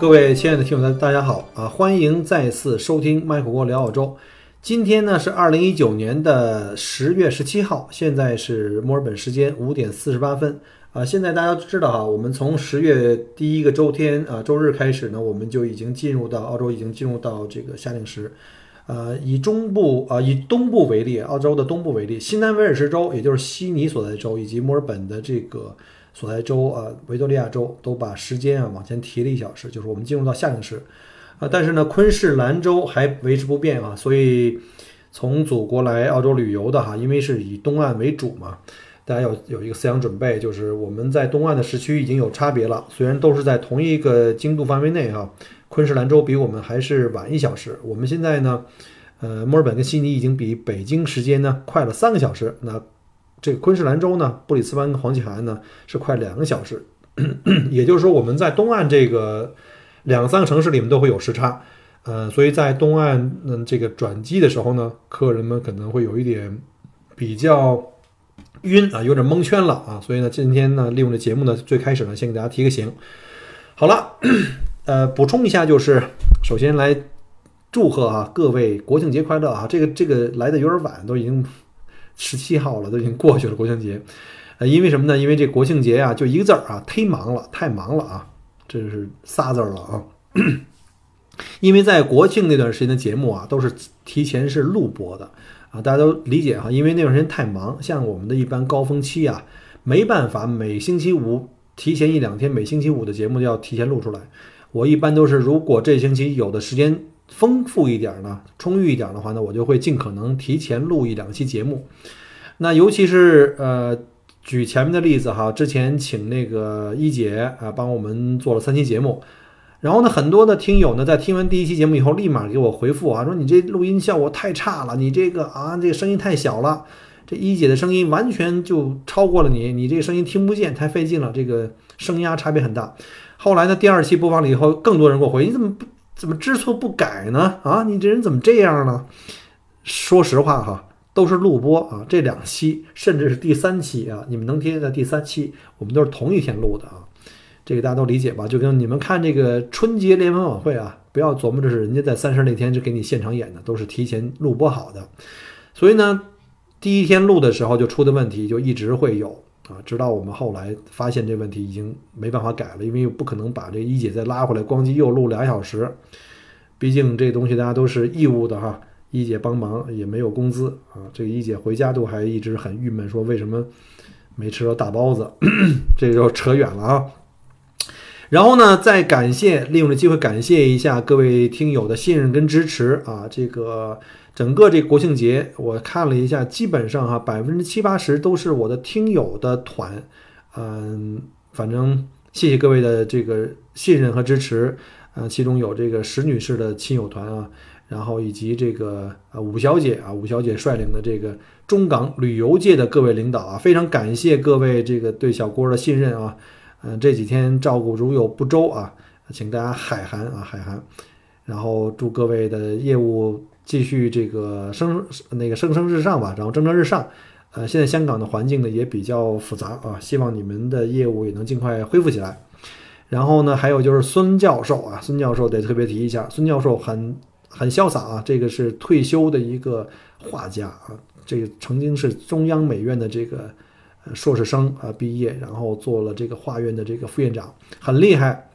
各位亲爱的听友们，大家好啊！欢迎再次收听麦克郭聊澳洲。今天呢是二零一九年的十月十七号，现在是墨尔本时间五点四十八分啊。现在大家都知道哈，我们从十月第一个周天啊周日开始呢，我们就已经进入到澳洲，已经进入到这个夏令时。呃，以中部啊以东部为例，澳洲的东部为例，新南威尔士州，也就是悉尼所在州，以及墨尔本的这个。所在州啊，维多利亚州都把时间啊往前提了一小时，就是我们进入到夏令时，啊，但是呢，昆士兰州还维持不变啊，所以从祖国来澳洲旅游的哈，因为是以东岸为主嘛，大家有有一个思想准备，就是我们在东岸的时区已经有差别了，虽然都是在同一个经度范围内哈，昆士兰州比我们还是晚一小时，我们现在呢，呃，墨尔本跟悉尼已经比北京时间呢快了三个小时，那。这昆士兰州呢，布里斯班跟黄金海岸呢是快两个小时，也就是说我们在东岸这个两三个城市里面都会有时差，呃，所以在东岸嗯这个转机的时候呢，客人们可能会有一点比较晕啊，有点蒙圈了啊，所以呢今天呢利用这节目呢最开始呢先给大家提个醒，好了，呃补充一下就是首先来祝贺啊各位国庆节快乐啊，这个这个来的有点晚，都已经。十七号了，都已经过去了国庆节，呃，因为什么呢？因为这国庆节啊，就一个字儿啊，忒忙了，太忙了啊，这是仨字儿了啊。因为在国庆那段时间的节目啊，都是提前是录播的啊，大家都理解哈。因为那段时间太忙，像我们的一般高峰期啊，没办法每星期五提前一两天，每星期五的节目就要提前录出来。我一般都是，如果这星期有的时间。丰富一点呢，充裕一点的话呢，我就会尽可能提前录一两期节目。那尤其是呃，举前面的例子哈，之前请那个一姐啊帮我们做了三期节目，然后呢，很多的听友呢在听完第一期节目以后，立马给我回复啊，说你这录音效果太差了，你这个啊这个声音太小了，这一姐的声音完全就超过了你，你这个声音听不见，太费劲了，这个声压差别很大。后来呢，第二期播放了以后，更多人给我回，你怎么不？怎么知错不改呢？啊，你这人怎么这样呢？说实话哈，都是录播啊，这两期甚至是第三期啊，你们能听见的第三期，我们都是同一天录的啊，这个大家都理解吧？就跟你们看这个春节联欢晚会啊，不要琢磨这是人家在三十那天就给你现场演的，都是提前录播好的，所以呢，第一天录的时候就出的问题就一直会有。啊，直到我们后来发现这问题已经没办法改了，因为不可能把这一姐再拉回来，咣叽又录俩小时。毕竟这东西大家都是义务的哈，一姐帮忙也没有工资啊。这个一姐回家都还一直很郁闷，说为什么没吃到大包子？这就扯远了啊。然后呢，再感谢利用这机会感谢一下各位听友的信任跟支持啊，这个。整个这国庆节，我看了一下，基本上哈百分之七八十都是我的听友的团，嗯，反正谢谢各位的这个信任和支持，呃，其中有这个石女士的亲友团啊，然后以及这个呃武小姐啊，武小姐率领的这个中港旅游界的各位领导啊，非常感谢各位这个对小郭的信任啊，嗯，这几天照顾如有不周啊，请大家海涵啊海涵，然后祝各位的业务。继续这个升那个蒸蒸日上吧，然后蒸蒸日上。呃，现在香港的环境呢也比较复杂啊，希望你们的业务也能尽快恢复起来。然后呢，还有就是孙教授啊，孙教授得特别提一下，孙教授很很潇洒啊，这个是退休的一个画家啊，这个曾经是中央美院的这个硕士生啊毕业，然后做了这个画院的这个副院长，很厉害。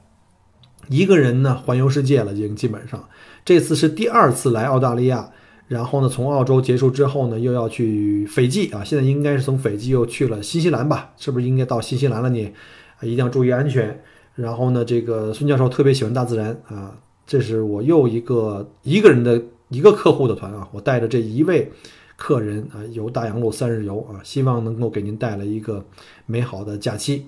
一个人呢环游世界了，已经基本上。这次是第二次来澳大利亚，然后呢，从澳洲结束之后呢，又要去斐济啊。现在应该是从斐济又去了新西兰吧？是不是应该到新西兰了？你啊，一定要注意安全。然后呢，这个孙教授特别喜欢大自然啊。这是我又一个一个人的一个客户的团啊，我带着这一位客人啊，游大洋路三日游啊，希望能够给您带来一个美好的假期。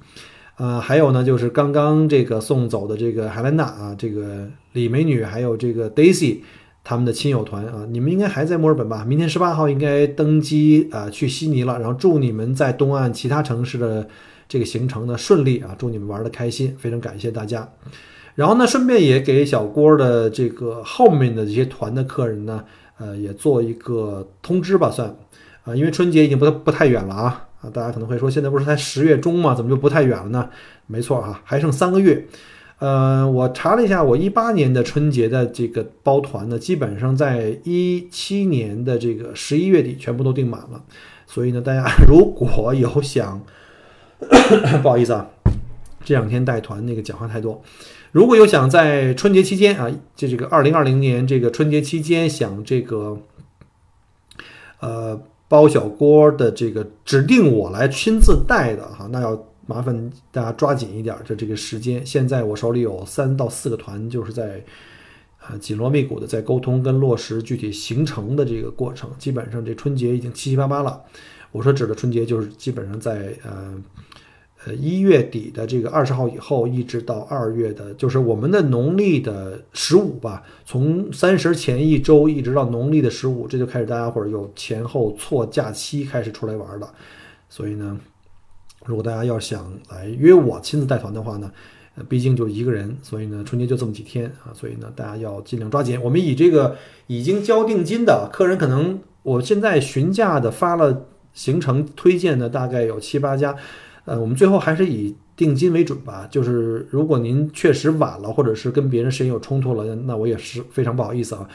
呃，还有呢，就是刚刚这个送走的这个海兰娜啊，这个李美女，还有这个 Daisy 他们的亲友团啊，你们应该还在墨尔本吧？明天十八号应该登机啊，去悉尼了。然后祝你们在东岸其他城市的这个行程呢顺利啊，祝你们玩的开心，非常感谢大家。然后呢，顺便也给小郭的这个后面的这些团的客人呢，呃，也做一个通知吧，算啊，因为春节已经不不太远了啊。啊，大家可能会说，现在不是才十月中吗？怎么就不太远了呢？没错哈，还剩三个月。呃，我查了一下，我一八年的春节的这个包团呢，基本上在一七年的这个十一月底全部都订满了。所以呢，大家 如果有想，不好意思啊，这两天带团那个讲话太多。如果有想在春节期间啊，就这个二零二零年这个春节期间想这个，呃。包小郭的这个指定我来亲自带的哈，那要麻烦大家抓紧一点的这个时间。现在我手里有三到四个团，就是在啊紧锣密鼓的在沟通跟落实具体行程的这个过程。基本上这春节已经七七八八了。我说指的春节就是基本上在呃。呃，一月底的这个二十号以后，一直到二月的，就是我们的农历的十五吧，从三十前一周一直到农历的十五，这就开始大家伙儿有前后错假期开始出来玩了。所以呢，如果大家要想来约我亲自带团的话呢，毕竟就一个人，所以呢，春节就这么几天啊，所以呢，大家要尽量抓紧。我们以这个已经交定金的客人，可能我现在询价的发了行程推荐的大概有七八家。呃，我们最后还是以定金为准吧。就是如果您确实晚了，或者是跟别人时间有冲突了，那我也是非常不好意思啊。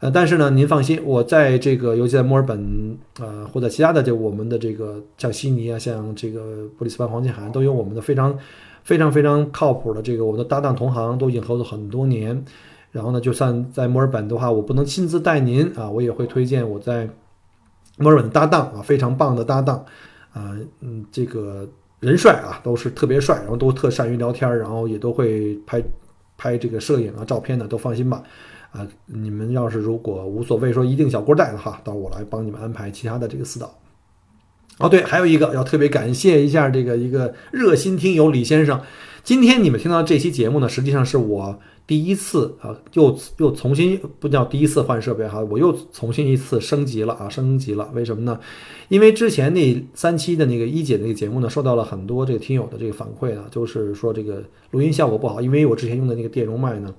呃，但是呢，您放心，我在这个，尤其在墨尔本，呃，或者其他的这我们的这个像悉尼啊，像这个布里斯班黄金海岸，都有我们的非常非常非常靠谱的这个我的搭档同行，都已经合作很多年。然后呢，就算在墨尔本的话，我不能亲自带您啊，我也会推荐我在墨尔本的搭档啊，非常棒的搭档啊，嗯，这个。人帅啊，都是特别帅，然后都特善于聊天，然后也都会拍拍这个摄影啊、照片的，都放心吧。啊，你们要是如果无所谓说一定小郭带的话，到时候我来帮你们安排其他的这个私导。哦，对，还有一个要特别感谢一下这个一个热心听友李先生。今天你们听到这期节目呢，实际上是我。第一次啊，又又重新不叫第一次换设备哈，我又重新一次升级了啊，升级了。为什么呢？因为之前那三期的那个一姐那个节目呢，受到了很多这个听友的这个反馈呢，就是说这个录音效果不好，因为我之前用的那个电容麦呢，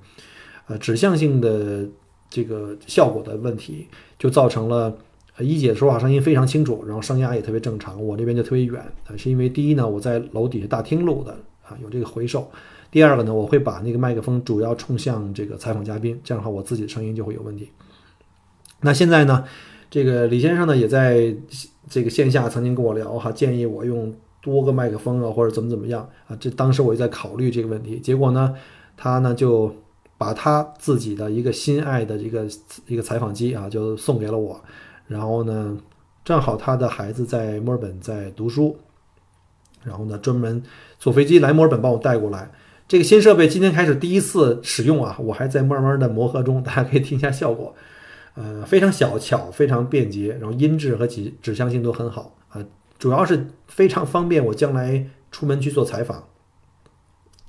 呃，指向性的这个效果的问题，就造成了一姐说话声音非常清楚，然后声压也特别正常，我这边就特别远啊，是因为第一呢，我在楼底下大厅录的啊，有这个回收。第二个呢，我会把那个麦克风主要冲向这个采访嘉宾，这样的话我自己的声音就会有问题。那现在呢，这个李先生呢也在这个线下曾经跟我聊哈，建议我用多个麦克风啊，或者怎么怎么样啊。这当时我就在考虑这个问题，结果呢，他呢就把他自己的一个心爱的一个一个采访机啊，就送给了我。然后呢，正好他的孩子在墨尔本在读书，然后呢专门坐飞机来墨尔本帮我带过来。这个新设备今天开始第一次使用啊，我还在慢慢的磨合中，大家可以听一下效果，呃，非常小巧，非常便捷，然后音质和指指向性都很好啊，主要是非常方便我将来出门去做采访。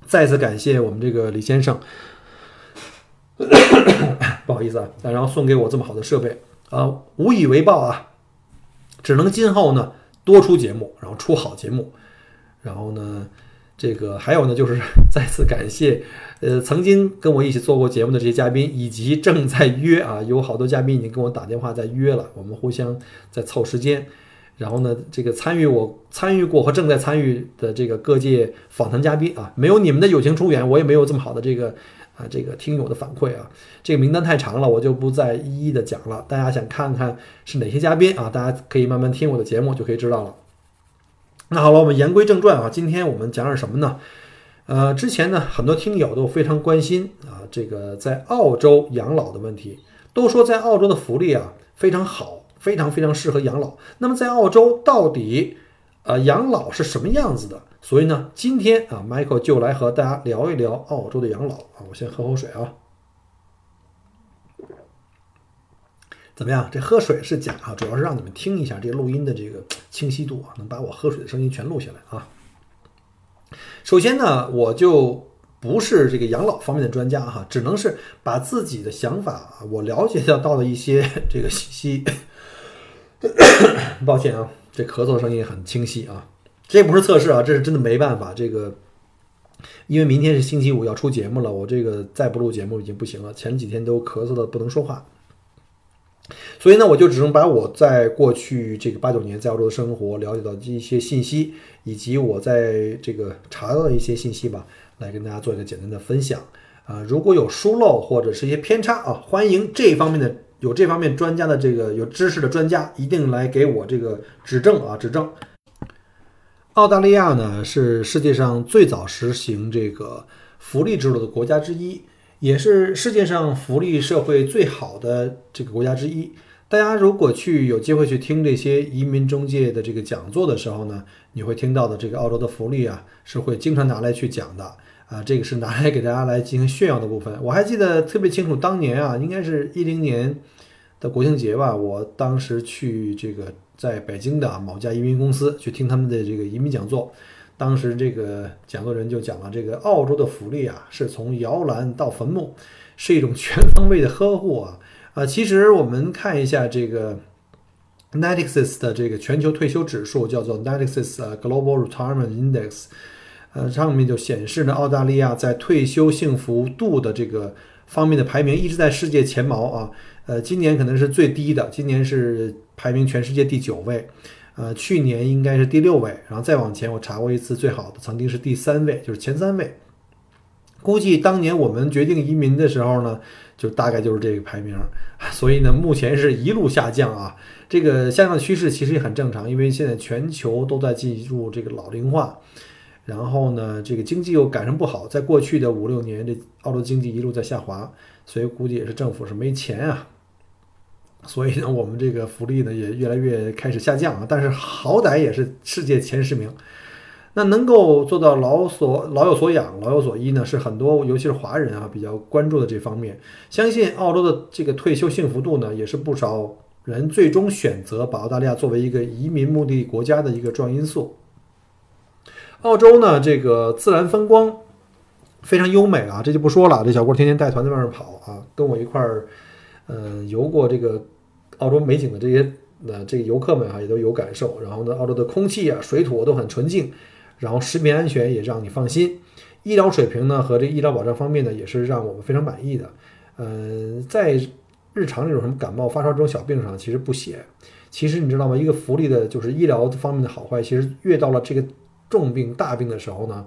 再次感谢我们这个李先生，不好意思啊，然后送给我这么好的设备啊，无以为报啊，只能今后呢多出节目，然后出好节目，然后呢。这个还有呢，就是 再次感谢，呃，曾经跟我一起做过节目的这些嘉宾，以及正在约啊，有好多嘉宾已经跟我打电话在约了，我们互相在凑时间。然后呢，这个参与我参与过和正在参与的这个各界访谈嘉宾啊，没有你们的友情出演，我也没有这么好的这个啊这个听友的反馈啊，这个名单太长了，我就不再一一的讲了。大家想看看是哪些嘉宾啊，大家可以慢慢听我的节目就可以知道了。那好了，我们言归正传啊，今天我们讲点什么呢？呃，之前呢，很多听友都非常关心啊，这个在澳洲养老的问题，都说在澳洲的福利啊非常好，非常非常适合养老。那么在澳洲到底呃养老是什么样子的？所以呢，今天啊，Michael 就来和大家聊一聊澳洲的养老啊。我先喝口水啊。怎么样？这喝水是假啊，主要是让你们听一下这个录音的这个清晰度啊，能把我喝水的声音全录下来啊。首先呢，我就不是这个养老方面的专家哈，只能是把自己的想法，我了解到到的一些 这个信息。抱歉啊，这咳嗽声音很清晰啊。这不是测试啊，这是真的没办法。这个因为明天是星期五要出节目了，我这个再不录节目已经不行了。前几天都咳嗽的不能说话。所以呢，我就只能把我在过去这个八九年在澳洲的生活了解到的一些信息，以及我在这个查到的一些信息吧，来跟大家做一个简单的分享。啊，如果有疏漏或者是一些偏差啊，欢迎这方面的有这方面专家的这个有知识的专家一定来给我这个指正啊，指正。澳大利亚呢是世界上最早实行这个福利制度的国家之一。也是世界上福利社会最好的这个国家之一。大家如果去有机会去听这些移民中介的这个讲座的时候呢，你会听到的这个澳洲的福利啊，是会经常拿来去讲的啊。这个是拿来给大家来进行炫耀的部分。我还记得特别清楚，当年啊，应该是一零年的国庆节吧，我当时去这个在北京的某家移民公司去听他们的这个移民讲座。当时这个讲座人就讲了，这个澳洲的福利啊，是从摇篮到坟墓，是一种全方位的呵护啊啊！其实我们看一下这个 n e t i x i s 的这个全球退休指数，叫做 n e t i x i s Global Retirement Index，呃，上面就显示呢，澳大利亚在退休幸福度的这个方面的排名一直在世界前茅啊，呃，今年可能是最低的，今年是排名全世界第九位。呃，去年应该是第六位，然后再往前我查过一次，最好的曾经是第三位，就是前三位。估计当年我们决定移民的时候呢，就大概就是这个排名。所以呢，目前是一路下降啊。这个下降趋势其实也很正常，因为现在全球都在进入这个老龄化，然后呢，这个经济又赶上不好，在过去的五六年，这澳洲经济一路在下滑，所以估计也是政府是没钱啊。所以呢，我们这个福利呢也越来越开始下降啊，但是好歹也是世界前十名。那能够做到老所老有所养、老有所依呢，是很多尤其是华人啊比较关注的这方面。相信澳洲的这个退休幸福度呢，也是不少人最终选择把澳大利亚作为一个移民目的国家的一个重要因素。澳洲呢，这个自然风光非常优美啊，这就不说了。这小郭天天带团在外面跑啊，跟我一块儿。嗯，游过这个澳洲美景的这些那这个游客们啊，也都有感受。然后呢，澳洲的空气啊、水土都很纯净，然后食品安全也让你放心。医疗水平呢和这医疗保障方面呢，也是让我们非常满意的。嗯，在日常这种什么感冒发烧这种小病上，其实不写。其实你知道吗？一个福利的就是医疗方面的好坏，其实越到了这个重病大病的时候呢，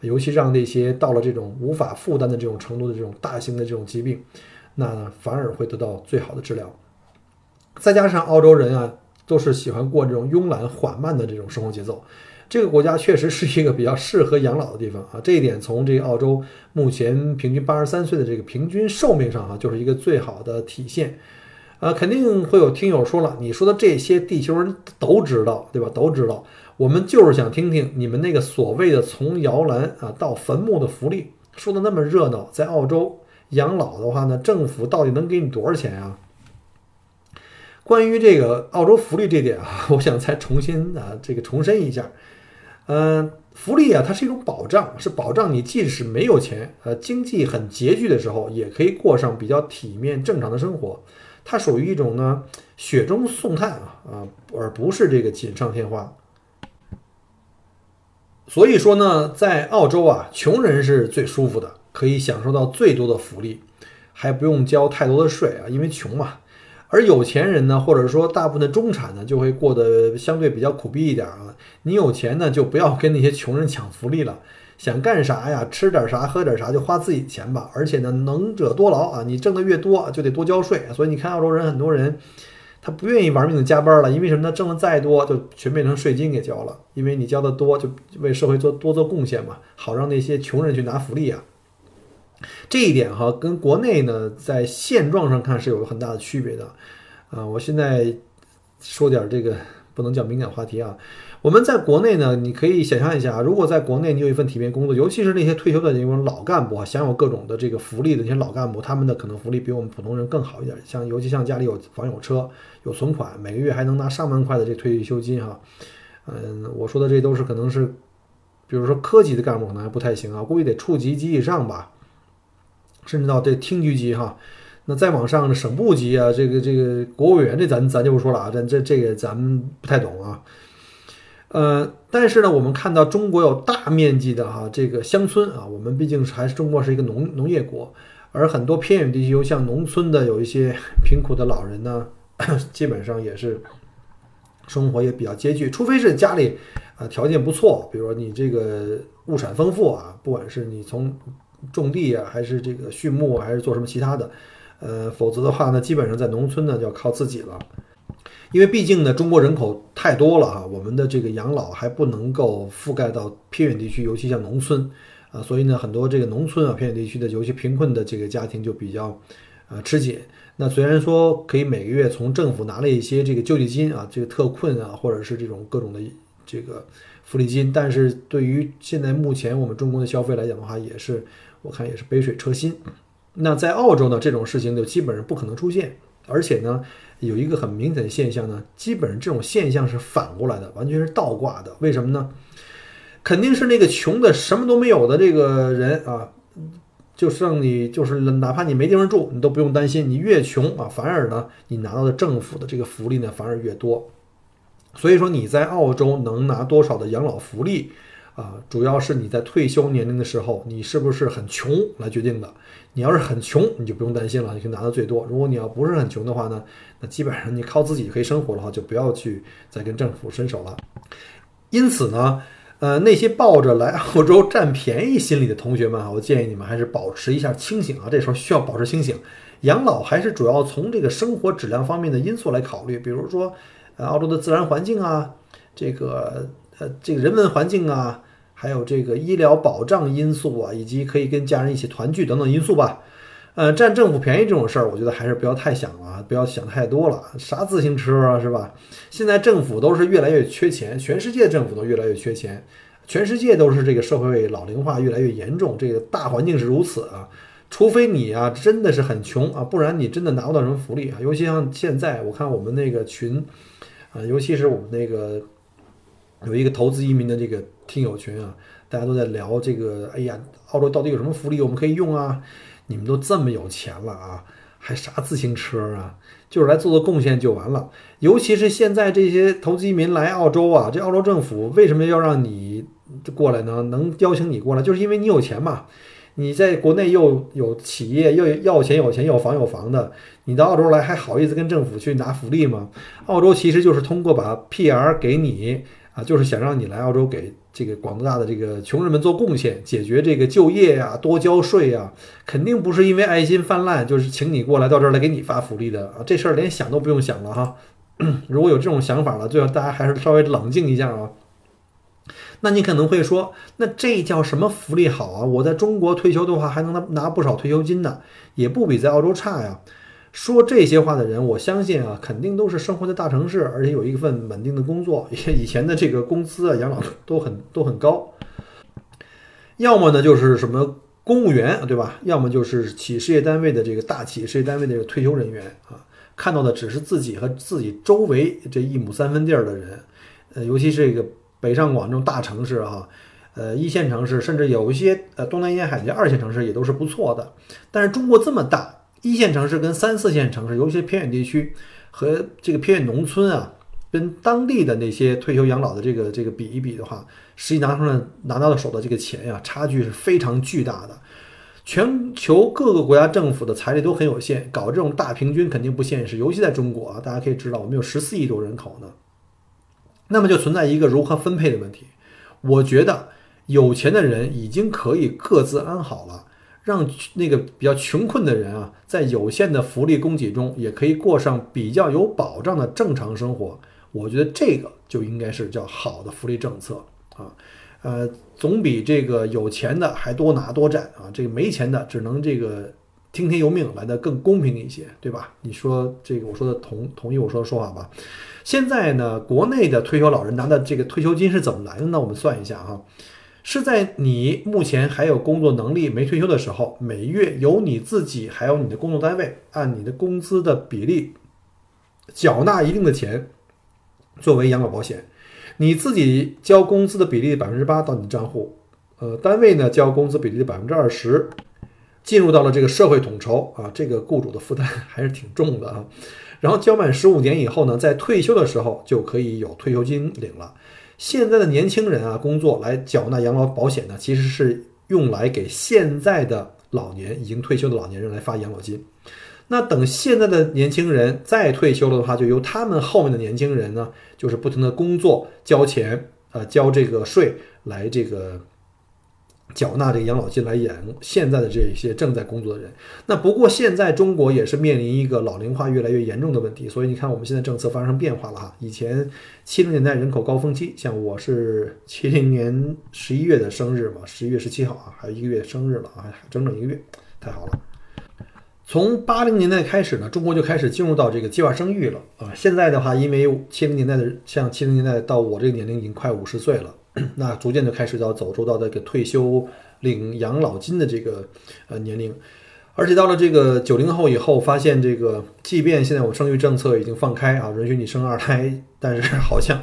尤其让那些到了这种无法负担的这种程度的这种大型的这种疾病。那反而会得到最好的治疗，再加上澳洲人啊，都是喜欢过这种慵懒缓慢的这种生活节奏，这个国家确实是一个比较适合养老的地方啊。这一点从这个澳洲目前平均八十三岁的这个平均寿命上啊，就是一个最好的体现。啊，肯定会有听友说了，你说的这些地球人都知道，对吧？都知道，我们就是想听听你们那个所谓的从摇篮啊到坟墓的福利，说的那么热闹，在澳洲。养老的话呢，政府到底能给你多少钱啊？关于这个澳洲福利这点啊，我想再重新啊这个重申一下。嗯，福利啊，它是一种保障，是保障你即使没有钱，呃，经济很拮据的时候，也可以过上比较体面正常的生活。它属于一种呢雪中送炭啊啊，而不是这个锦上添花。所以说呢，在澳洲啊，穷人是最舒服的。可以享受到最多的福利，还不用交太多的税啊，因为穷嘛。而有钱人呢，或者说大部分的中产呢，就会过得相对比较苦逼一点啊。你有钱呢，就不要跟那些穷人抢福利了，想干啥呀，吃点啥，喝点啥，就花自己钱吧。而且呢，能者多劳啊，你挣得越多，就得多交税。所以你看，澳洲人很多人他不愿意玩命的加班了，因为什么呢？挣得再多，就全变成税金给交了。因为你交的多，就为社会做多做贡献嘛，好让那些穷人去拿福利啊。这一点哈，跟国内呢，在现状上看是有很大的区别的，啊，我现在说点这个不能叫敏感话题啊。我们在国内呢，你可以想象一下，如果在国内你有一份体面工作，尤其是那些退休的那种老干部啊，享有各种的这个福利的那些老干部，他们的可能福利比我们普通人更好一点。像尤其像家里有房有车有存款，每个月还能拿上万块的这退休金哈。嗯，我说的这都是可能是。比比如说科级的干部可能还不太行啊，估计得处级及以上吧，甚至到这厅局级哈。那再往上的省部级啊，这个这个国务委员这咱咱就不说了啊，咱这这个咱们不太懂啊。呃，但是呢，我们看到中国有大面积的哈这个乡村啊，我们毕竟还是中国是一个农农业国，而很多偏远地区，像农村的有一些 贫苦的老人呢，基本上也是生活也比较拮据，除非是家里啊条件不错，比如说你这个物产丰富啊，不管是你从种地啊，还是这个畜牧，还是做什么其他的。呃，否则的话呢，基本上在农村呢就要靠自己了，因为毕竟呢中国人口太多了啊，我们的这个养老还不能够覆盖到偏远地区，尤其像农村啊，所以呢很多这个农村啊偏远地区的，尤其贫困的这个家庭就比较呃吃紧。那虽然说可以每个月从政府拿了一些这个救济金啊，这个特困啊，或者是这种各种的这个福利金，但是对于现在目前我们中国的消费来讲的话，也是我看也是杯水车薪。那在澳洲呢，这种事情就基本上不可能出现，而且呢，有一个很明显的现象呢，基本上这种现象是反过来的，完全是倒挂的。为什么呢？肯定是那个穷的什么都没有的这个人啊，就剩你就是哪怕你没地方住，你都不用担心，你越穷啊，反而呢，你拿到的政府的这个福利呢，反而越多。所以说你在澳洲能拿多少的养老福利啊，主要是你在退休年龄的时候，你是不是很穷来决定的。你要是很穷，你就不用担心了，你可以拿到最多。如果你要不是很穷的话呢，那基本上你靠自己可以生活的话，就不要去再跟政府伸手了。因此呢，呃，那些抱着来澳洲占便宜心理的同学们啊，我建议你们还是保持一下清醒啊。这时候需要保持清醒，养老还是主要从这个生活质量方面的因素来考虑，比如说，呃，澳洲的自然环境啊，这个呃，这个人文环境啊。还有这个医疗保障因素啊，以及可以跟家人一起团聚等等因素吧。呃，占政府便宜这种事儿，我觉得还是不要太想了，不要想太多了。啥自行车啊，是吧？现在政府都是越来越缺钱，全世界政府都越来越缺钱，全世界都是这个社会老龄化越来越严重，这个大环境是如此啊。除非你啊真的是很穷啊，不然你真的拿不到什么福利啊。尤其像现在，我看我们那个群啊，尤其是我们那个。有一个投资移民的这个听友群啊，大家都在聊这个。哎呀，澳洲到底有什么福利我们可以用啊？你们都这么有钱了啊，还啥自行车啊？就是来做做贡献就完了。尤其是现在这些投资移民来澳洲啊，这澳洲政府为什么要让你过来呢？能邀请你过来，就是因为你有钱嘛。你在国内又有企业，又要钱有钱，有房有房的，你到澳洲来还好意思跟政府去拿福利吗？澳洲其实就是通过把 PR 给你。啊，就是想让你来澳洲给这个广大的这个穷人们做贡献，解决这个就业呀、多交税呀，肯定不是因为爱心泛滥，就是请你过来到这儿来给你发福利的啊！这事儿连想都不用想了哈。如果有这种想法了，最好大家还是稍微冷静一下啊。那你可能会说，那这叫什么福利好啊？我在中国退休的话，还能拿拿不少退休金呢，也不比在澳洲差呀。说这些话的人，我相信啊，肯定都是生活在大城市，而且有一份稳定的工作，以前的这个工资啊、养老都很都很高。要么呢就是什么公务员，对吧？要么就是企事业单位的这个大企事业单位的这个退休人员啊，看到的只是自己和自己周围这一亩三分地儿的人。呃，尤其是这个北上广这种大城市哈，呃，一线城市，甚至有一些呃东南沿海的二线城市也都是不错的。但是中国这么大。一线城市跟三四线城市，尤其偏远地区和这个偏远农村啊，跟当地的那些退休养老的这个这个比一比的话，实际拿出来拿到的手的这个钱呀，差距是非常巨大的。全球各个国家政府的财力都很有限，搞这种大平均肯定不现实。尤其在中国啊，大家可以知道，我们有十四亿多人口呢，那么就存在一个如何分配的问题。我觉得有钱的人已经可以各自安好了。让那个比较穷困的人啊，在有限的福利供给中，也可以过上比较有保障的正常生活。我觉得这个就应该是叫好的福利政策啊，呃，总比这个有钱的还多拿多占啊，这个没钱的只能这个听天由命来的更公平一些，对吧？你说这个，我说的同同意我说的说法吧？现在呢，国内的退休老人拿的这个退休金是怎么来的呢？我们算一下哈。是在你目前还有工作能力没退休的时候，每月由你自己还有你的工作单位按你的工资的比例缴纳一定的钱作为养老保险。你自己交工资的比例百分之八到你账户，呃，单位呢交工资比例的百分之二十，进入到了这个社会统筹啊，这个雇主的负担 还是挺重的啊。然后交满十五年以后呢，在退休的时候就可以有退休金领了。现在的年轻人啊，工作来缴纳养老保险呢，其实是用来给现在的老年已经退休的老年人来发养老金。那等现在的年轻人再退休了的话，就由他们后面的年轻人呢，就是不停的工作交钱，呃，交这个税来这个。缴纳这个养老金来养现在的这些正在工作的人。那不过现在中国也是面临一个老龄化越来越严重的问题，所以你看我们现在政策发生变化了哈。以前七零年代人口高峰期，像我是七零年十一月的生日嘛，十一月十七号啊，还有一个月生日了啊，整整一个月，太好了。从八零年代开始呢，中国就开始进入到这个计划生育了啊。现在的话，因为七零年代的像七零年代到我这个年龄已经快五十岁了。那逐渐就开始要走入到这个退休领养老金的这个呃年龄，而且到了这个九零后以后，发现这个即便现在我生育政策已经放开啊，允许你生二胎，但是好像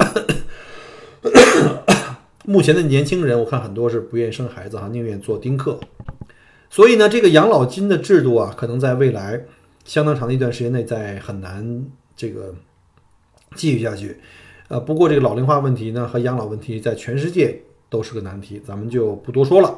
目前的年轻人，我看很多是不愿意生孩子哈，宁愿做丁克。所以呢，这个养老金的制度啊，可能在未来相当长的一段时间内，在很难这个继续下去。呃，不过这个老龄化问题呢和养老问题在全世界都是个难题，咱们就不多说了。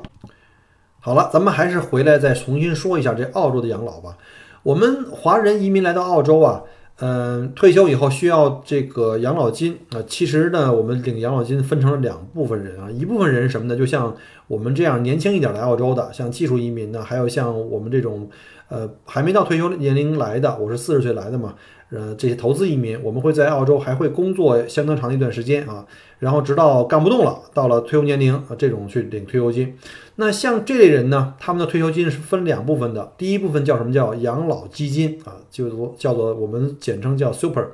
好了，咱们还是回来再重新说一下这澳洲的养老吧。我们华人移民来到澳洲啊，嗯，退休以后需要这个养老金啊。其实呢，我们领养老金分成了两部分人啊，一部分人什么呢？就像我们这样年轻一点来澳洲的，像技术移民呢，还有像我们这种呃还没到退休年龄来的，我是四十岁来的嘛。呃，这些投资移民，我们会在澳洲还会工作相当长的一段时间啊，然后直到干不动了，到了退休年龄啊，这种去领退休金。那像这类人呢，他们的退休金是分两部分的，第一部分叫什么叫养老基金啊，就叫做我们简称叫 Super，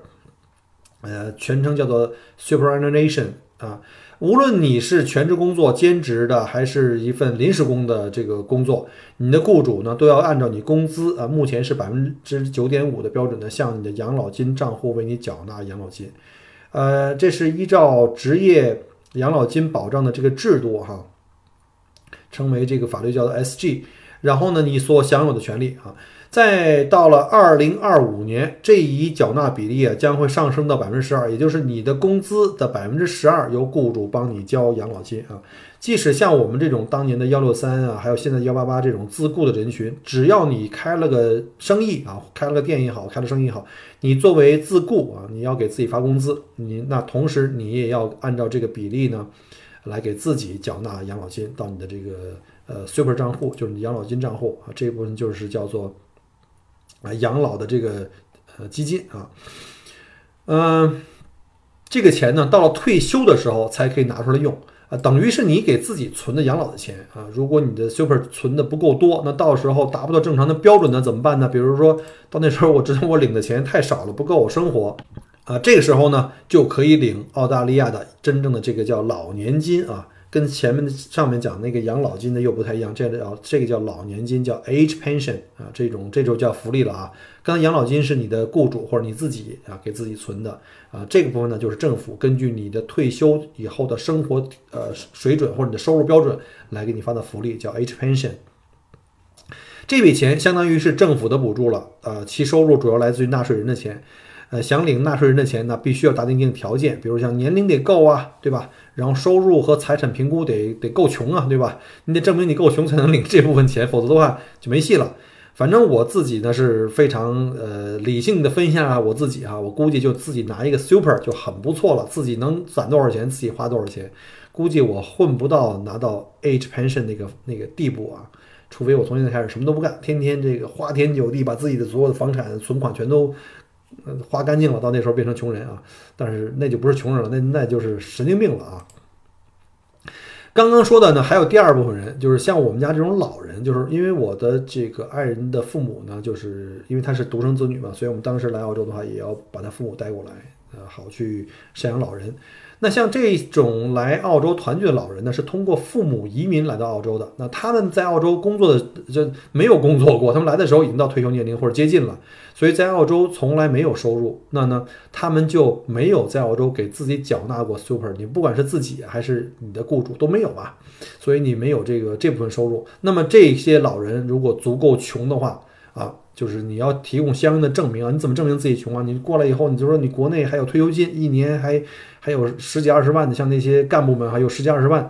呃，全称叫做 Superannuation 啊。无论你是全职工作、兼职的，还是一份临时工的这个工作，你的雇主呢都要按照你工资啊，目前是百分之九点五的标准呢，向你的养老金账户为你缴纳养老金。呃，这是依照职业养老金保障的这个制度哈，称为这个法律叫做 SG。然后呢，你所享有的权利啊。再到了二零二五年，这一缴纳比例啊将会上升到百分之十二，也就是你的工资的百分之十二由雇主帮你交养老金啊。即使像我们这种当年的幺六三啊，还有现在幺八八这种自雇的人群，只要你开了个生意啊，开了个店也好，开了生意也好，你作为自雇啊，你要给自己发工资，你那同时你也要按照这个比例呢，来给自己缴纳养老金到你的这个呃 super 账户，就是你养老金账户啊，这一部分就是叫做。啊，养老的这个呃基金啊，嗯，这个钱呢，到了退休的时候才可以拿出来用啊，等于是你给自己存的养老的钱啊。如果你的 super 存的不够多，那到时候达不到正常的标准呢，怎么办呢？比如说到那时候，我知道我领的钱太少了，不够我生活啊，这个时候呢，就可以领澳大利亚的真正的这个叫老年金啊。跟前面的上面讲那个养老金的又不太一样，这个叫这个叫老年金，叫 age pension 啊，这种这就叫福利了啊。刚才养老金是你的雇主或者你自己啊给自己存的啊，这个部分呢就是政府根据你的退休以后的生活呃水准或者你的收入标准来给你发的福利，叫 age pension。这笔钱相当于是政府的补助了，呃，其收入主要来自于纳税人的钱。呃，想领纳税人的钱呢，必须要达到一定条件，比如像年龄得够啊，对吧？然后收入和财产评估得得够穷啊，对吧？你得证明你够穷才能领这部分钱，否则的话就没戏了。反正我自己呢是非常呃理性的分析下我自己啊，我估计就自己拿一个 super 就很不错了，自己能攒多少钱自己花多少钱，估计我混不到拿到 age pension 那个那个地步啊，除非我从现在开始什么都不干，天天这个花天酒地，把自己的所有的房产存款全都。花干净了，到那时候变成穷人啊！但是那就不是穷人了，那那就是神经病了啊！刚刚说的呢，还有第二部分人，就是像我们家这种老人，就是因为我的这个爱人的父母呢，就是因为他是独生子女嘛，所以我们当时来澳洲的话，也要把他父母带过来。呃，好去赡养老人。那像这种来澳洲团聚的老人呢，是通过父母移民来到澳洲的。那他们在澳洲工作的就没有工作过，他们来的时候已经到退休年龄或者接近了，所以在澳洲从来没有收入。那呢，他们就没有在澳洲给自己缴纳过 super。你不管是自己还是你的雇主都没有吧，所以你没有这个这部分收入。那么这些老人如果足够穷的话啊。就是你要提供相应的证明啊！你怎么证明自己穷啊？你过来以后，你就说你国内还有退休金，一年还还有十几二十万的，像那些干部们还有十几二十万，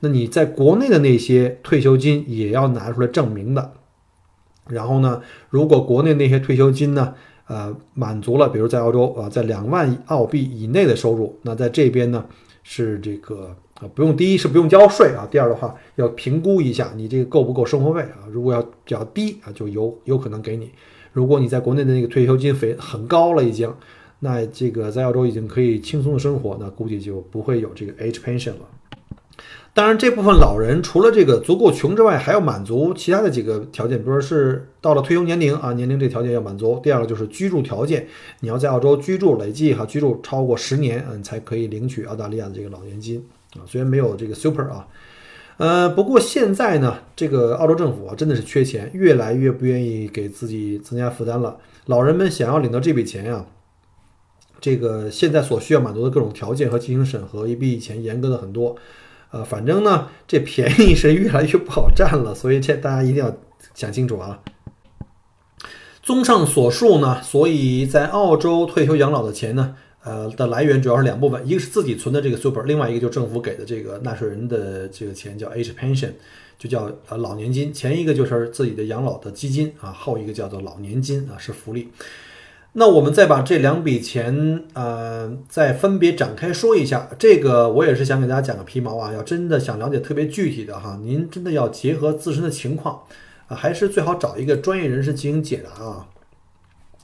那你在国内的那些退休金也要拿出来证明的。然后呢，如果国内那些退休金呢，呃，满足了，比如在澳洲啊，在两万澳币以内的收入，那在这边呢是这个。啊，不用，第一是不用交税啊，第二的话要评估一下你这个够不够生活费啊。如果要比较低啊，就有有可能给你。如果你在国内的那个退休金费很高了已经，那这个在澳洲已经可以轻松的生活，那估计就不会有这个 age pension 了。当然，这部分老人除了这个足够穷之外，还要满足其他的几个条件，比如说是到了退休年龄啊，年龄这条件要满足。第二个就是居住条件，你要在澳洲居住累计哈居住超过十年，嗯，才可以领取澳大利亚的这个老年金。啊，虽然没有这个 super 啊，呃，不过现在呢，这个澳洲政府啊真的是缺钱，越来越不愿意给自己增加负担了。老人们想要领到这笔钱呀，这个现在所需要满足的各种条件和进行审核，也比以前严格的很多。呃，反正呢，这便宜是越来越不好占了，所以这大家一定要想清楚啊。综上所述呢，所以在澳洲退休养老的钱呢。呃的来源主要是两部分，一个是自己存的这个 super，另外一个就是政府给的这个纳税人的这个钱叫 age pension，就叫呃老年金。前一个就是自己的养老的基金啊，后一个叫做老年金啊，是福利。那我们再把这两笔钱呃再分别展开说一下。这个我也是想给大家讲个皮毛啊，要真的想了解特别具体的哈，您真的要结合自身的情况啊，还是最好找一个专业人士进行解答啊。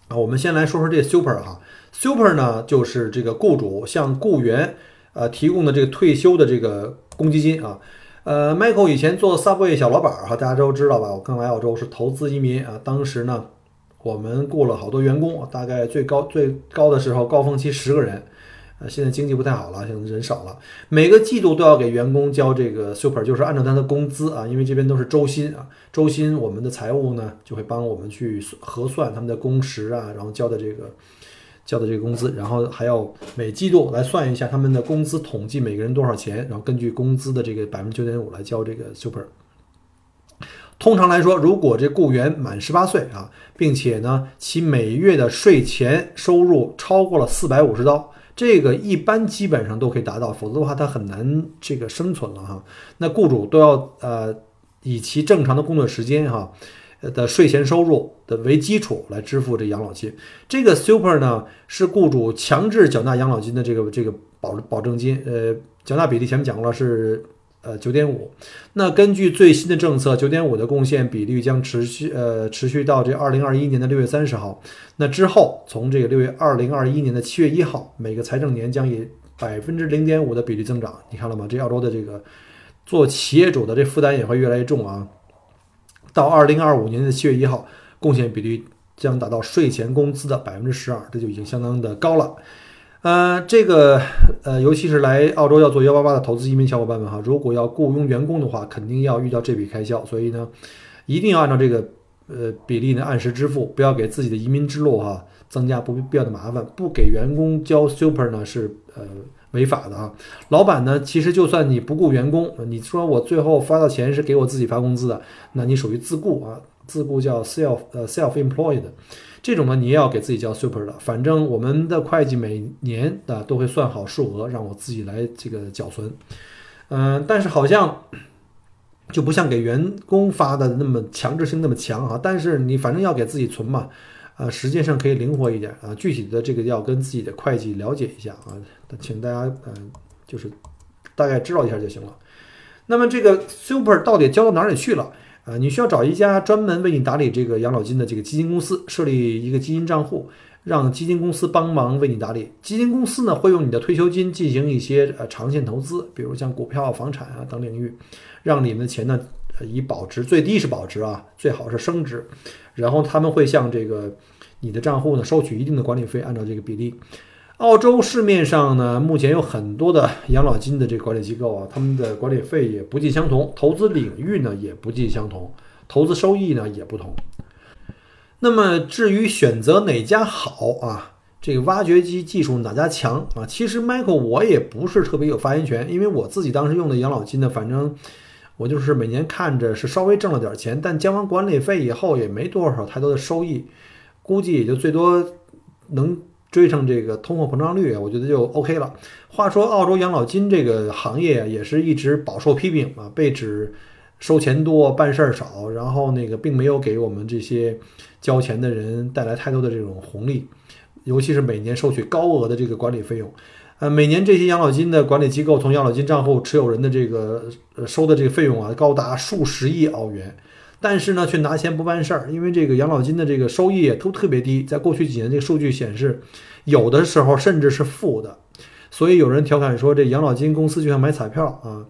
啊，我们先来说说这个 super 哈。Super 呢，就是这个雇主向雇员呃提供的这个退休的这个公积金啊。呃，Michael 以前做 Subway 小老板哈，大家都知道吧？我刚来澳洲是投资移民啊，当时呢，我们雇了好多员工，大概最高最高的时候高峰期十个人。呃，现在经济不太好了，现在人少了。每个季度都要给员工交这个 Super，就是按照他的工资啊，因为这边都是周薪啊，周薪我们的财务呢就会帮我们去核算他们的工时啊，然后交的这个。交的这个工资，然后还要每季度来算一下他们的工资统计每个人多少钱，然后根据工资的这个百分之九点五来交这个 super。通常来说，如果这雇员满十八岁啊，并且呢其每月的税前收入超过了四百五十刀，这个一般基本上都可以达到，否则的话他很难这个生存了哈。那雇主都要呃以其正常的工作时间哈。的税前收入的为基础来支付这养老金，这个 super 呢是雇主强制缴纳养老金的这个这个保保证金，呃，缴纳比例前面讲过了是呃九点五，那根据最新的政策，九点五的贡献比率将持续呃持续到这二零二一年的六月三十号，那之后从这个六月二零二一年的七月一号，每个财政年将以百分之零点五的比例增长，你看了吗？这澳洲的这个做企业主的这负担也会越来越重啊。到二零二五年的七月一号，贡献比例将达到税前工资的百分之十二，这就已经相当的高了。呃，这个呃，尤其是来澳洲要做幺八八的投资移民小伙伴们哈，如果要雇佣员工的话，肯定要遇到这笔开销，所以呢，一定要按照这个呃比例呢按时支付，不要给自己的移民之路哈增加不必要的麻烦。不给员工交 super 呢是呃。违法的啊！老板呢，其实就算你不雇员工，你说我最后发的钱是给我自己发工资的，那你属于自雇啊，自雇叫 self 呃 self employed，这种呢你也要给自己交 super 的。反正我们的会计每年的都会算好数额，让我自己来这个缴存。嗯，但是好像就不像给员工发的那么强制性那么强啊。但是你反正要给自己存嘛。啊，时间上可以灵活一点啊，具体的这个要跟自己的会计了解一下啊，请大家嗯，就是大概知道一下就行了。那么这个 super 到底交到哪里去了啊？你需要找一家专门为你打理这个养老金的这个基金公司，设立一个基金账户，让基金公司帮忙为你打理。基金公司呢会用你的退休金进行一些呃长线投资，比如像股票、房产啊等领域，让你们的钱呢以保值，最低是保值啊，最好是升值。然后他们会向这个你的账户呢收取一定的管理费，按照这个比例，澳洲市面上呢，目前有很多的 养老金的这个管理机构啊，他们的管理费也不尽相同，投资领域呢也不尽相同，投资收益呢也不同。那么至于选择哪家好啊，这个挖掘机技术哪家强啊？其实 Michael 我也不是特别有发言权，因为我自己当时用的养老金呢，反正我就是每年看着是稍微挣了点钱，但交完管理费以后也没多少太多的收益，估计也就最多能。追上这个通货膨胀率，我觉得就 OK 了。话说，澳洲养老金这个行业，也是一直饱受批评啊，被指收钱多、办事儿少，然后那个并没有给我们这些交钱的人带来太多的这种红利，尤其是每年收取高额的这个管理费用。呃，每年这些养老金的管理机构从养老金账户持有人的这个呃收的这个费用啊，高达数十亿澳元。但是呢，却拿钱不办事儿，因为这个养老金的这个收益都特别低，在过去几年，这个数据显示，有的时候甚至是负的。所以有人调侃说，这养老金公司就像买彩票啊，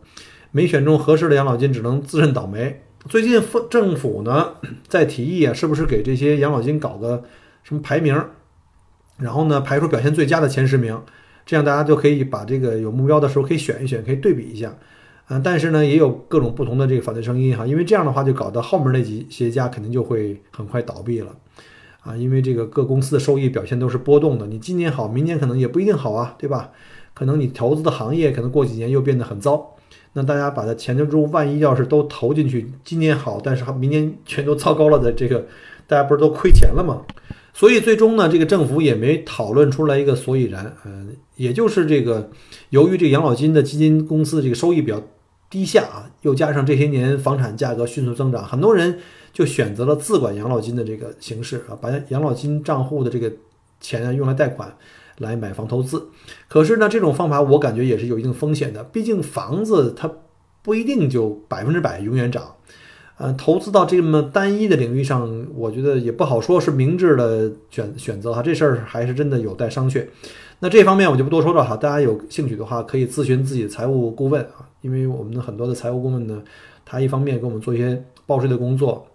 没选中合适的养老金，只能自认倒霉。最近政府呢在提议啊，是不是给这些养老金搞个什么排名，然后呢排出表现最佳的前十名，这样大家就可以把这个有目标的时候可以选一选，可以对比一下。嗯，但是呢，也有各种不同的这个反对声音哈，因为这样的话就搞得后面那几些家肯定就会很快倒闭了，啊，因为这个各公司的收益表现都是波动的，你今年好，明年可能也不一定好啊，对吧？可能你投资的行业可能过几年又变得很糟，那大家把它钱中万一要是都投进去，今年好，但是明年全都糟糕了的这个，大家不是都亏钱了吗？所以最终呢，这个政府也没讨论出来一个所以然，嗯，也就是这个由于这个养老金的基金公司这个收益比较。低下啊，又加上这些年房产价格迅速增长，很多人就选择了自管养老金的这个形式啊，把养老金账户的这个钱啊用来贷款来买房投资。可是呢，这种方法我感觉也是有一定风险的，毕竟房子它不一定就百分之百永远涨。呃，投资到这么单一的领域上，我觉得也不好说是明智的选选择哈，这事儿还是真的有待商榷。那这方面我就不多说了哈，大家有兴趣的话可以咨询自己的财务顾问啊，因为我们的很多的财务顾问呢，他一方面给我们做一些报税的工作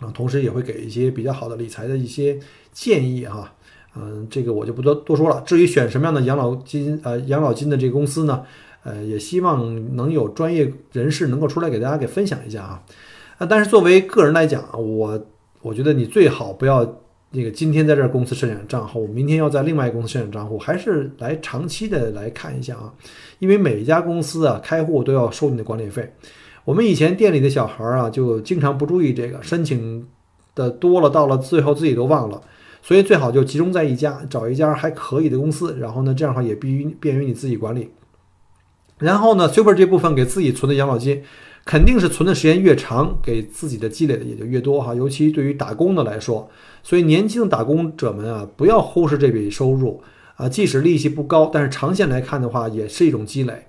啊，同时也会给一些比较好的理财的一些建议哈，嗯，这个我就不多多说了。至于选什么样的养老金呃养老金的这个公司呢，呃，也希望能有专业人士能够出来给大家给分享一下啊，啊，但是作为个人来讲，我我觉得你最好不要。那个今天在这公司申请账户，明天要在另外一个公司申请账户，还是来长期的来看一下啊？因为每一家公司啊，开户都要收你的管理费。我们以前店里的小孩啊，就经常不注意这个，申请的多了，到了最后自己都忘了。所以最好就集中在一家，找一家还可以的公司，然后呢，这样的话也便于便于你自己管理。然后呢，super 这部分给自己存的养老金。肯定是存的时间越长，给自己的积累的也就越多哈。尤其对于打工的来说，所以年轻的打工者们啊，不要忽视这笔收入啊。即使利息不高，但是长线来看的话，也是一种积累。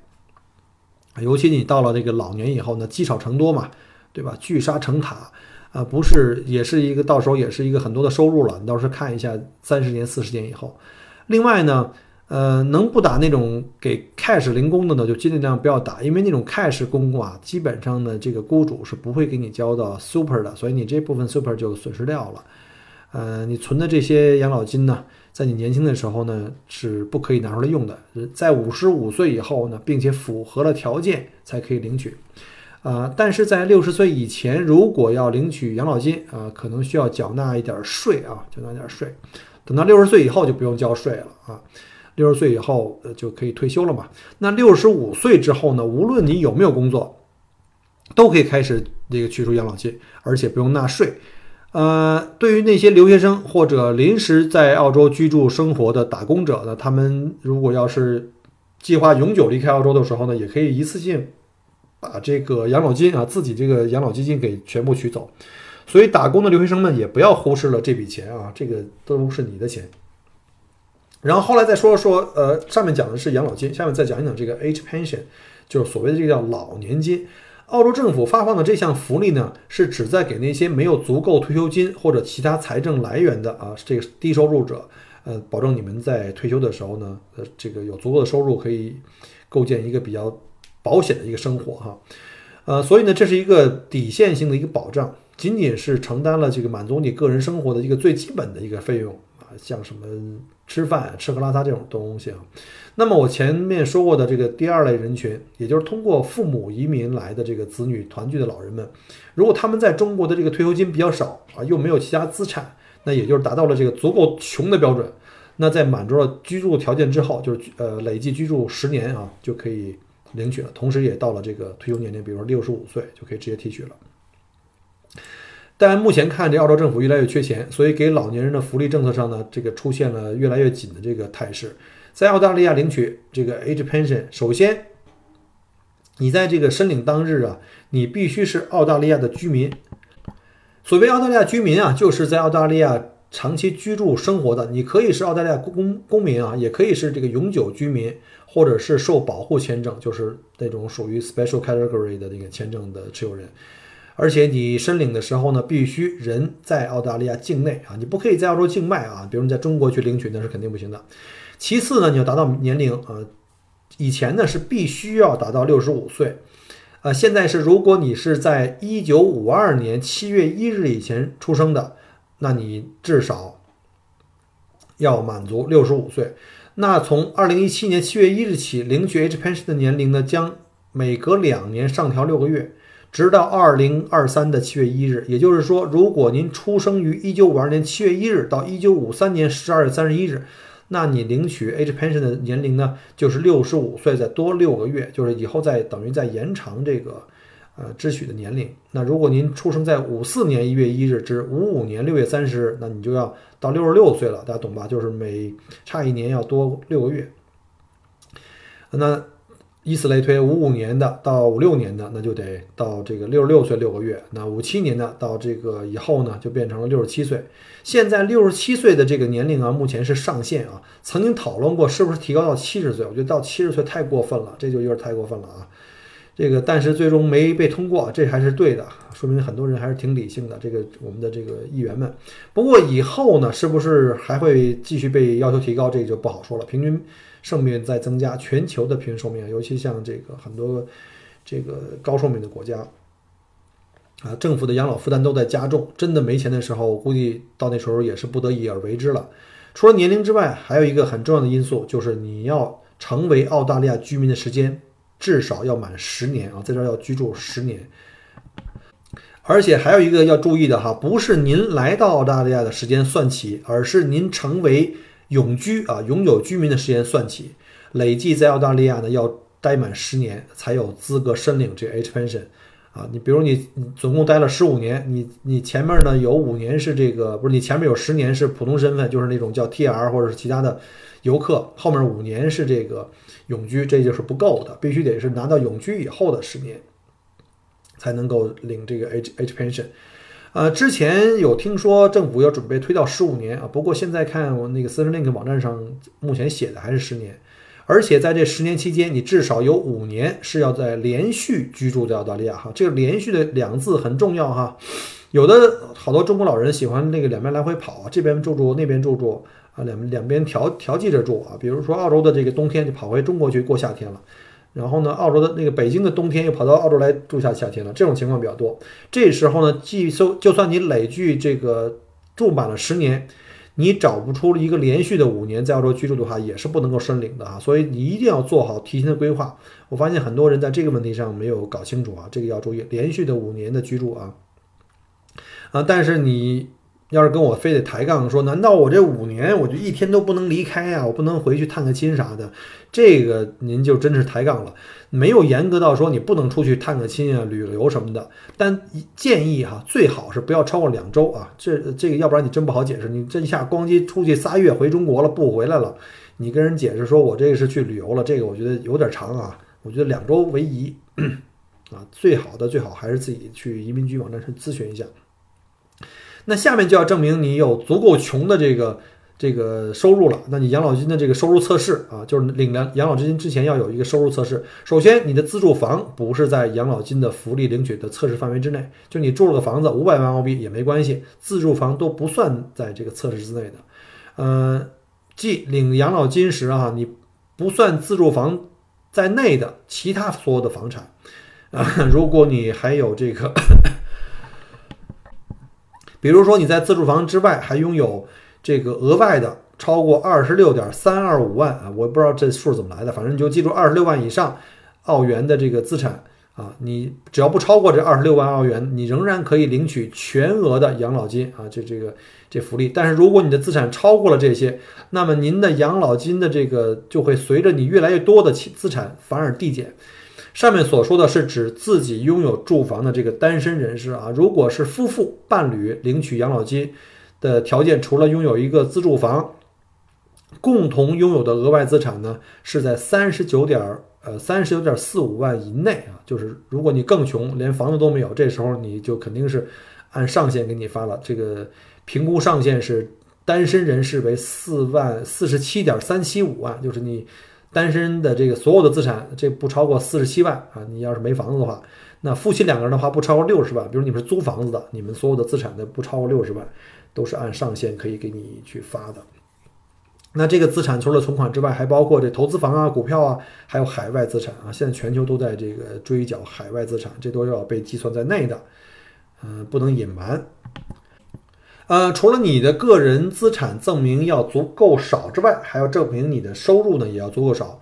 尤其你到了这个老年以后呢，积少成多嘛，对吧？聚沙成塔啊，不是也是一个到时候也是一个很多的收入了。你到时候看一下三十年、四十年以后。另外呢。呃，能不打那种给 cash 零工的呢，就尽量不要打，因为那种 cash 工啊，基本上呢，这个雇主是不会给你交到 super 的，所以你这部分 super 就损失掉了。呃，你存的这些养老金呢，在你年轻的时候呢，是不可以拿出来用的，在五十五岁以后呢，并且符合了条件才可以领取。啊，但是在六十岁以前，如果要领取养老金啊，可能需要缴纳一点税啊，缴纳一点税。等到六十岁以后就不用交税了啊。六十岁以后，呃，就可以退休了嘛。那六十五岁之后呢？无论你有没有工作，都可以开始这个取出养老金，而且不用纳税。呃，对于那些留学生或者临时在澳洲居住生活的打工者呢，他们如果要是计划永久离开澳洲的时候呢，也可以一次性把这个养老金啊，自己这个养老基金给全部取走。所以，打工的留学生们也不要忽视了这笔钱啊，这个都是你的钱。然后后来再说说，呃，上面讲的是养老金，下面再讲一讲这个 age pension，就是所谓的这个叫老年金。澳洲政府发放的这项福利呢，是旨在给那些没有足够退休金或者其他财政来源的啊，这个低收入者，呃，保证你们在退休的时候呢，呃，这个有足够的收入，可以构建一个比较保险的一个生活哈。呃，所以呢，这是一个底线性的一个保障，仅仅是承担了这个满足你个人生活的一个最基本的一个费用。像什么吃饭、吃喝拉撒这种东西啊。那么我前面说过的这个第二类人群，也就是通过父母移民来的这个子女团聚的老人们，如果他们在中国的这个退休金比较少啊，又没有其他资产，那也就是达到了这个足够穷的标准，那在满足了居住条件之后，就是呃累计居住十年啊，就可以领取了，同时也到了这个退休年龄，比如说六十五岁就可以直接提取了。但目前看，这澳洲政府越来越缺钱，所以给老年人的福利政策上呢，这个出现了越来越紧的这个态势。在澳大利亚领取这个 age pension，首先，你在这个申领当日啊，你必须是澳大利亚的居民。所谓澳大利亚居民啊，就是在澳大利亚长期居住生活的。你可以是澳大利亚公公民啊，也可以是这个永久居民，或者是受保护签证，就是那种属于 special category 的那个签证的持有人。而且你申领的时候呢，必须人在澳大利亚境内啊，你不可以在澳洲境外啊，比如你在中国去领取那是肯定不行的。其次呢，你要达到年龄啊，以前呢是必须要达到六十五岁，呃，现在是如果你是在一九五二年七月一日以前出生的，那你至少要满足六十五岁。那从二零一七年七月一日起，领取 H pension 的年龄呢，将每隔两年上调六个月，直到二零二三的七月一日。也就是说，如果您出生于一九五二年七月一日到一九五三年十二月三十一日。那你领取 age pension 的年龄呢，就是六十五岁，再多六个月，就是以后再等于再延长这个呃支取的年龄。那如果您出生在五四年一月一日至五五年六月三十日，那你就要到六十六岁了，大家懂吧？就是每差一年要多六个月。那。以此类推，五五年的到五六年的，那就得到这个六十六岁六个月；那五七年的到这个以后呢，就变成了六十七岁。现在六十七岁的这个年龄啊，目前是上限啊。曾经讨论过是不是提高到七十岁，我觉得到七十岁太过分了，这就有点太过分了啊。这个但是最终没被通过，这还是对的，说明很多人还是挺理性的。这个我们的这个议员们，不过以后呢，是不是还会继续被要求提高，这就不好说了。平均。寿命在增加，全球的平均寿命，尤其像这个很多这个高寿命的国家，啊，政府的养老负担都在加重。真的没钱的时候，我估计到那时候也是不得已而为之了。除了年龄之外，还有一个很重要的因素，就是你要成为澳大利亚居民的时间至少要满十年啊，在这儿要居住十年。而且还有一个要注意的哈，不是您来到澳大利亚的时间算起，而是您成为。永居啊，永久居民的时间算起，累计在澳大利亚呢要待满十年才有资格申领这 H pension，啊。你比如你总共待了十五年，你你前面呢有五年是这个不是你前面有十年是普通身份，就是那种叫 TR 或者是其他的游客，后面五年是这个永居，这就是不够的，必须得是拿到永居以后的十年才能够领这个 H H pension。呃，之前有听说政府要准备推到十五年啊，不过现在看我那个 s e r l i n k 网站上目前写的还是十年，而且在这十年期间，你至少有五年是要在连续居住在澳大利亚哈，这个连续的两个字很重要哈。有的好多中国老人喜欢那个两边来回跑，这边住住那边住住啊，两两边调调剂着住啊，比如说澳洲的这个冬天就跑回中国去过夏天了。然后呢，澳洲的那个北京的冬天又跑到澳洲来住下夏天了，这种情况比较多。这时候呢，既收就算你累计这个住满了十年，你找不出一个连续的五年在澳洲居住的话，也是不能够申领的啊。所以你一定要做好提前的规划。我发现很多人在这个问题上没有搞清楚啊，这个要注意连续的五年的居住啊啊！但是你。要是跟我非得抬杠说，难道我这五年我就一天都不能离开呀？我不能回去探个亲啥的？这个您就真是抬杠了。没有严格到说你不能出去探个亲啊、旅游什么的。但建议哈，最好是不要超过两周啊。这这个要不然你真不好解释。你这下咣叽出去仨月回中国了不回来了，你跟人解释说我这个是去旅游了，这个我觉得有点长啊。我觉得两周为宜 啊，最好的最好还是自己去移民局网站上咨询一下。那下面就要证明你有足够穷的这个这个收入了。那你养老金的这个收入测试啊，就是领了养老金之前要有一个收入测试。首先，你的自住房不是在养老金的福利领取的测试范围之内，就你住了个房子五百万澳币也没关系，自住房都不算在这个测试之内的。呃，即领养老金时啊，你不算自住房在内的其他所有的房产啊，如果你还有这个。比如说你在自住房之外还拥有这个额外的超过二十六点三二五万啊，我不知道这数怎么来的，反正你就记住二十六万以上澳元的这个资产啊，你只要不超过这二十六万澳元，你仍然可以领取全额的养老金啊，这这个这福利。但是如果你的资产超过了这些，那么您的养老金的这个就会随着你越来越多的资产反而递减。上面所说的是指自己拥有住房的这个单身人士啊，如果是夫妇伴侣领取养老金的条件，除了拥有一个自住房，共同拥有的额外资产呢是在三十九点呃三十九点四五万以内啊，就是如果你更穷，连房子都没有，这时候你就肯定是按上限给你发了。这个评估上限是单身人士为四万四十七点三七五万，就是你。单身的这个所有的资产，这不超过四十七万啊！你要是没房子的话，那夫妻两个人的话不超过六十万。比如你们是租房子的，你们所有的资产的不超过六十万，都是按上限可以给你去发的。那这个资产除了存款之外，还包括这投资房啊、股票啊，还有海外资产啊。现在全球都在这个追缴海外资产，这都要被计算在内的，嗯，不能隐瞒。呃，除了你的个人资产证明要足够少之外，还要证明你的收入呢也要足够少。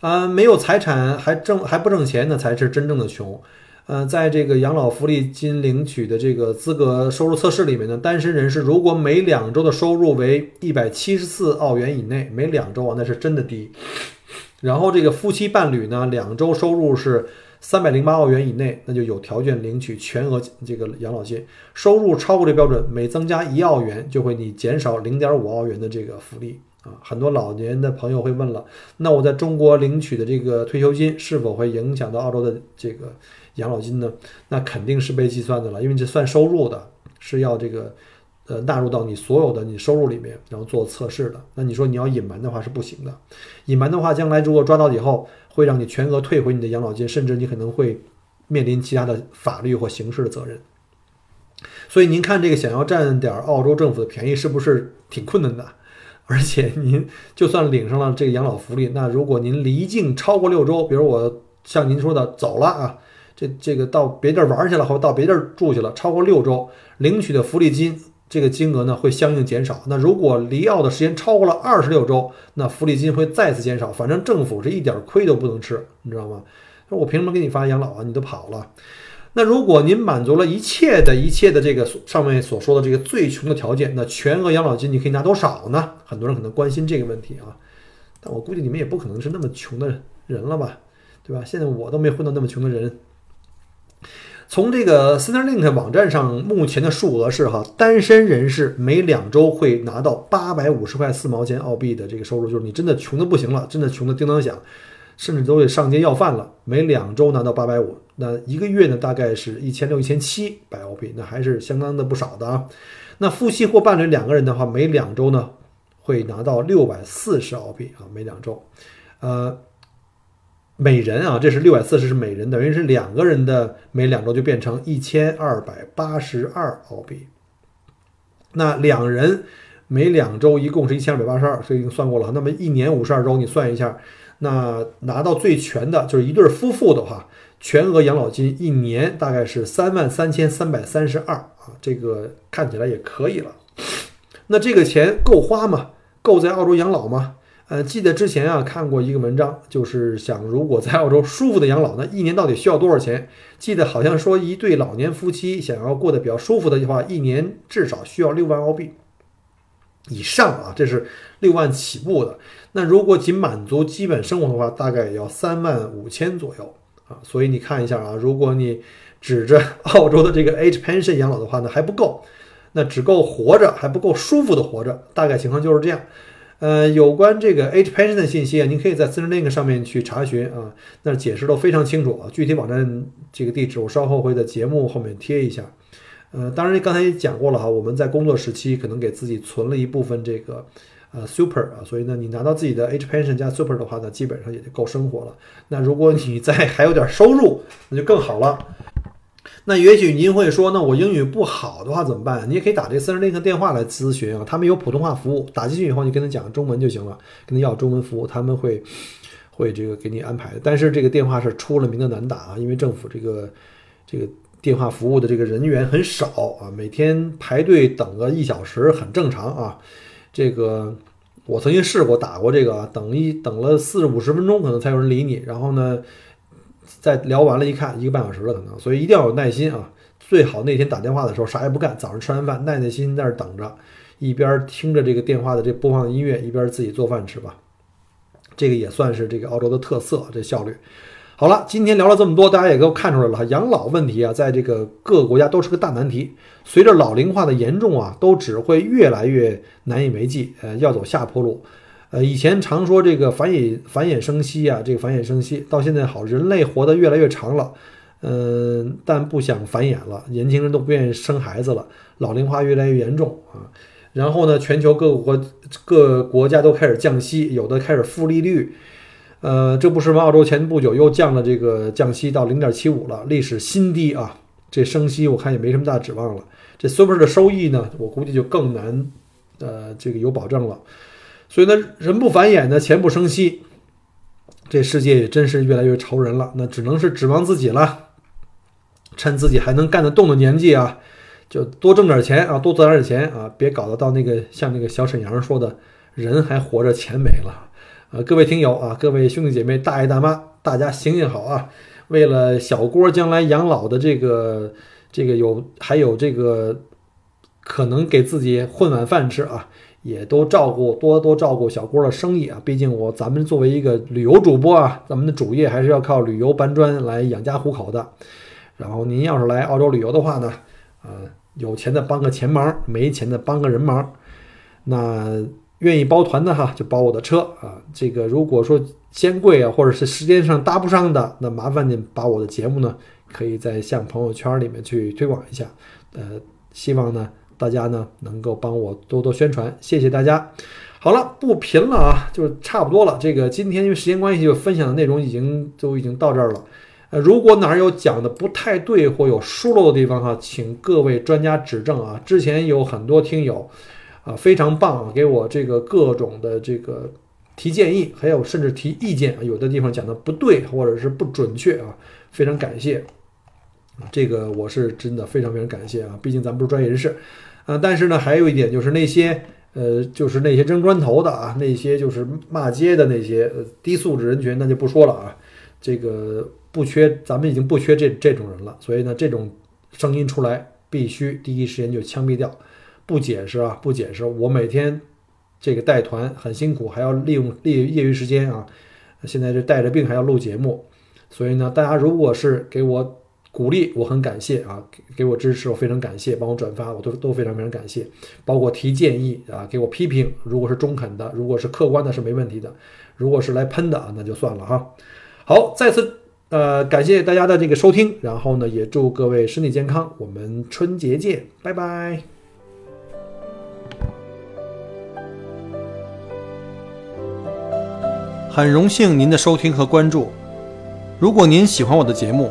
啊，没有财产还挣还不挣钱，那才是真正的穷。呃，在这个养老福利金领取的这个资格收入测试里面呢，单身人士如果每两周的收入为一百七十四澳元以内，每两周啊那是真的低。然后这个夫妻伴侣呢，两周收入是。三百零八澳元以内，那就有条件领取全额这个养老金。收入超过这标准，每增加一澳元，就会你减少零点五澳元的这个福利啊。很多老年的朋友会问了，那我在中国领取的这个退休金是否会影响到澳洲的这个养老金呢？那肯定是被计算的了，因为这算收入的，是要这个。呃，纳入到你所有的你收入里面，然后做测试的。那你说你要隐瞒的话是不行的，隐瞒的话，将来如果抓到以后，会让你全额退回你的养老金，甚至你可能会面临其他的法律或刑事的责任。所以您看，这个想要占点澳洲政府的便宜，是不是挺困难的？而且您就算领上了这个养老福利，那如果您离境超过六周，比如我像您说的走了啊，这这个到别地儿玩去了，或到别地儿住去了，超过六周，领取的福利金。这个金额呢会相应减少。那如果离澳的时间超过了二十六周，那福利金会再次减少。反正政府是一点亏都不能吃，你知道吗？说我凭什么给你发养老啊？你都跑了。那如果您满足了一切的一切的这个上面所说的这个最穷的条件，那全额养老金你可以拿多少呢？很多人可能关心这个问题啊。但我估计你们也不可能是那么穷的人了吧，对吧？现在我都没混到那么穷的人。从这个 Centrelink 网站上目前的数额是哈，单身人士每两周会拿到八百五十块四毛钱澳币的这个收入，就是你真的穷的不行了，真的穷的叮当响，甚至都得上街要饭了。每两周拿到八百五，那一个月呢大概是一千六一千七百澳币，那还是相当的不少的啊。那夫妻或伴侣两个人的话，每两周呢会拿到六百四十澳币啊，每两周，呃。每人啊，这是六百四十是每人，等于是两个人的每两周就变成一千二百八十二澳币。那两人每两周一共是一千二百八十二，所以已经算过了。那么一年五十二周，你算一下，那拿到最全的就是一对夫妇的话，全额养老金一年大概是三万三千三百三十二啊，这个看起来也可以了。那这个钱够花吗？够在澳洲养老吗？呃，记得之前啊看过一个文章，就是想如果在澳洲舒服的养老，那一年到底需要多少钱？记得好像说一对老年夫妻想要过得比较舒服的话，一年至少需要六万澳币以上啊，这是六万起步的。那如果仅满足基本生活的话，大概也要三万五千左右啊。所以你看一下啊，如果你指着 澳洲的这个 age pension 养老的话呢，还不够，那只够活着，还不够舒服的活着。大概情况就是这样。呃，有关这个 H pension 的信息啊，您可以在 Cerlink 上面去查询啊，那解释都非常清楚啊。具体网站这个地址我稍后会在节目后面贴一下。呃，当然刚才也讲过了哈，我们在工作时期可能给自己存了一部分这个呃 Super 啊，所以呢，你拿到自己的 H pension 加 Super 的话呢，基本上也就够生活了。那如果你再 还有点收入，那就更好了。那也许您会说，那我英语不好的话怎么办？你也可以打这个 Centrelink 电话来咨询啊，他们有普通话服务，打进去以后你跟他讲中文就行了，跟他要中文服务，他们会会这个给你安排。但是这个电话是出了名的难打啊，因为政府这个这个电话服务的这个人员很少啊，每天排队等个一小时很正常啊。这个我曾经试过打过这个，等一等了四五十分钟，可能才有人理你。然后呢，再聊完了，一看一个半小时了，可能。所以一定要有耐心啊！最好那天打电话的时候啥也不干，早上吃完饭耐耐心心在那等着，一边听着这个电话的这播放的音乐，一边自己做饭吃吧。这个也算是这个澳洲的特色，这效率。好了，今天聊了这么多，大家也都看出来了，养老问题啊，在这个各个国家都是个大难题。随着老龄化的严重啊，都只会越来越难以为继，呃，要走下坡路。呃，以前常说这个繁衍繁衍生息啊，这个繁衍生息，到现在好，人类活得越来越长了，嗯，但不想繁衍了，年轻人都不愿意生孩子了，老龄化越来越严重啊。然后呢，全球各国各国家都开始降息，有的开始负利率。呃，这不是吗？澳洲前不久又降了这个降息到零点七五了，历史新低啊！这升息我看也没什么大指望了。这 Super 的收益呢，我估计就更难，呃，这个有保证了。所以呢，人不繁衍呢，钱不生息，这世界也真是越来越愁人了。那只能是指望自己了，趁自己还能干得动的年纪啊，就多挣点钱啊，多攒点钱啊，别搞得到那个像那个小沈阳说的，人还活着，钱没了。啊，各位听友啊，各位兄弟姐妹、大爷大妈，大家行行好啊！为了小郭将来养老的这个这个有还有这个可能给自己混碗饭吃啊，也都照顾多多照顾小郭的生意啊。毕竟我咱们作为一个旅游主播啊，咱们的主业还是要靠旅游搬砖来养家糊口的。然后您要是来澳洲旅游的话呢，啊，有钱的帮个钱忙，没钱的帮个人忙，那。愿意包团的哈，就包我的车啊。这个如果说嫌贵啊，或者是时间上搭不上的，那麻烦您把我的节目呢，可以在向朋友圈里面去推广一下。呃，希望呢大家呢能够帮我多多宣传，谢谢大家。好了，不贫了啊，就差不多了。这个今天因为时间关系，就分享的内容已经都已经到这儿了。呃，如果哪儿有讲的不太对或有疏漏的地方哈，请各位专家指正啊。之前有很多听友。啊，非常棒啊！给我这个各种的这个提建议，还有甚至提意见啊，有的地方讲的不对或者是不准确啊，非常感谢。这个我是真的非常非常感谢啊，毕竟咱不是专业人士啊。但是呢，还有一点就是那些呃，就是那些扔砖头的啊，那些就是骂街的那些低素质人群，那就不说了啊。这个不缺，咱们已经不缺这这种人了，所以呢，这种声音出来，必须第一时间就枪毙掉。不解释啊，不解释！我每天这个带团很辛苦，还要利用业业余时间啊。现在这带着病还要录节目，所以呢，大家如果是给我鼓励，我很感谢啊，给给我支持，我非常感谢，帮我转发，我都都非常非常感谢。包括提建议啊，给我批评，如果是中肯的，如果是客观的，是没问题的；如果是来喷的啊，那就算了哈。好，再次呃感谢大家的这个收听，然后呢，也祝各位身体健康，我们春节见，拜拜。很荣幸您的收听和关注。如果您喜欢我的节目，